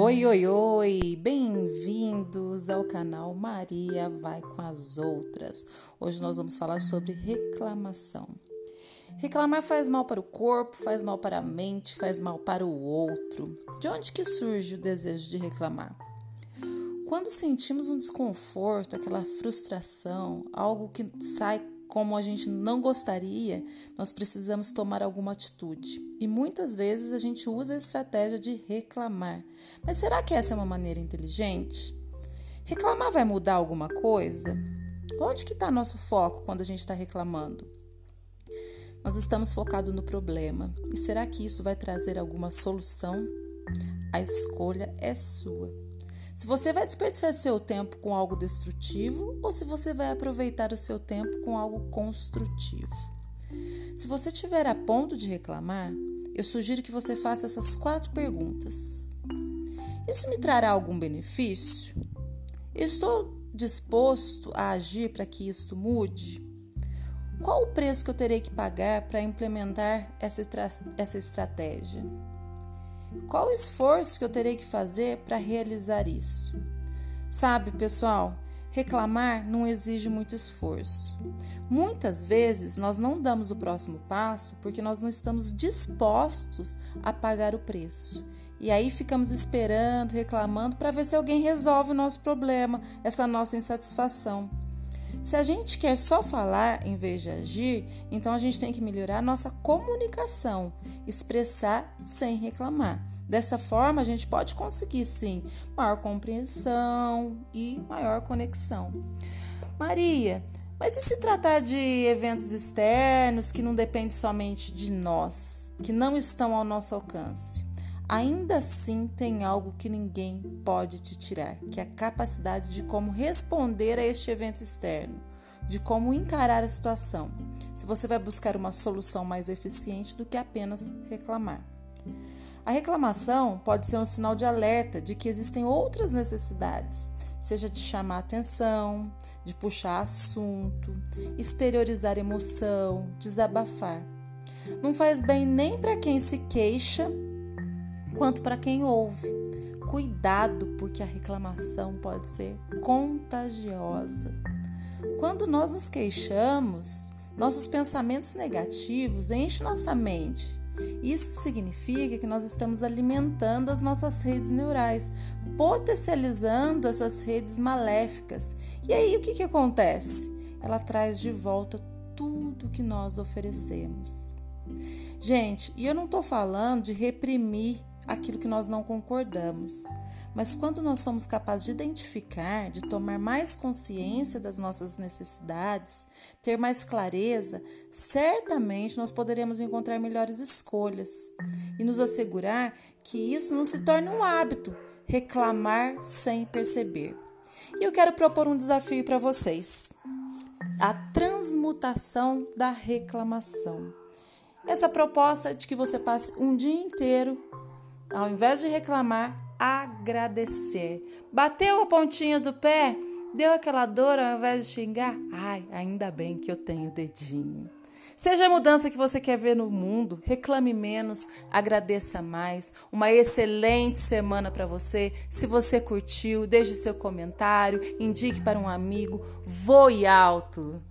Oi, oi, oi! Bem-vindos ao canal Maria Vai com as Outras. Hoje nós vamos falar sobre reclamação. Reclamar faz mal para o corpo, faz mal para a mente, faz mal para o outro. De onde que surge o desejo de reclamar? Quando sentimos um desconforto, aquela frustração, algo que sai como a gente não gostaria, nós precisamos tomar alguma atitude. E muitas vezes a gente usa a estratégia de reclamar. Mas será que essa é uma maneira inteligente? Reclamar vai mudar alguma coisa? Onde que está nosso foco quando a gente está reclamando? Nós estamos focados no problema. E será que isso vai trazer alguma solução? A escolha é sua. Se você vai desperdiçar seu tempo com algo destrutivo ou se você vai aproveitar o seu tempo com algo construtivo. Se você estiver a ponto de reclamar, eu sugiro que você faça essas quatro perguntas. Isso me trará algum benefício? Estou disposto a agir para que isto mude? Qual o preço que eu terei que pagar para implementar essa, essa estratégia? Qual o esforço que eu terei que fazer para realizar isso? Sabe, pessoal, reclamar não exige muito esforço. Muitas vezes nós não damos o próximo passo porque nós não estamos dispostos a pagar o preço. E aí ficamos esperando, reclamando para ver se alguém resolve o nosso problema, essa nossa insatisfação. Se a gente quer só falar em vez de agir, então a gente tem que melhorar nossa comunicação, expressar sem reclamar. Dessa forma, a gente pode conseguir sim maior compreensão e maior conexão. Maria, mas e se tratar de eventos externos que não dependem somente de nós, que não estão ao nosso alcance? Ainda assim, tem algo que ninguém pode te tirar, que é a capacidade de como responder a este evento externo, de como encarar a situação. Se você vai buscar uma solução mais eficiente do que apenas reclamar. A reclamação pode ser um sinal de alerta de que existem outras necessidades, seja de chamar atenção, de puxar assunto, exteriorizar emoção, desabafar. Não faz bem nem para quem se queixa quanto para quem ouve. Cuidado, porque a reclamação pode ser contagiosa. Quando nós nos queixamos, nossos pensamentos negativos enchem nossa mente. Isso significa que nós estamos alimentando as nossas redes neurais, potencializando essas redes maléficas. E aí o que, que acontece? Ela traz de volta tudo que nós oferecemos. Gente, e eu não estou falando de reprimir aquilo que nós não concordamos. Mas quando nós somos capazes de identificar, de tomar mais consciência das nossas necessidades, ter mais clareza, certamente nós poderemos encontrar melhores escolhas e nos assegurar que isso não se torne um hábito, reclamar sem perceber. E eu quero propor um desafio para vocês: a transmutação da reclamação. Essa proposta é de que você passe um dia inteiro ao invés de reclamar, agradecer. Bateu a pontinha do pé, deu aquela dor ao invés de xingar. Ai, ainda bem que eu tenho dedinho. Seja a mudança que você quer ver no mundo, reclame menos, agradeça mais. Uma excelente semana para você. Se você curtiu, deixe seu comentário, indique para um amigo. Voe alto!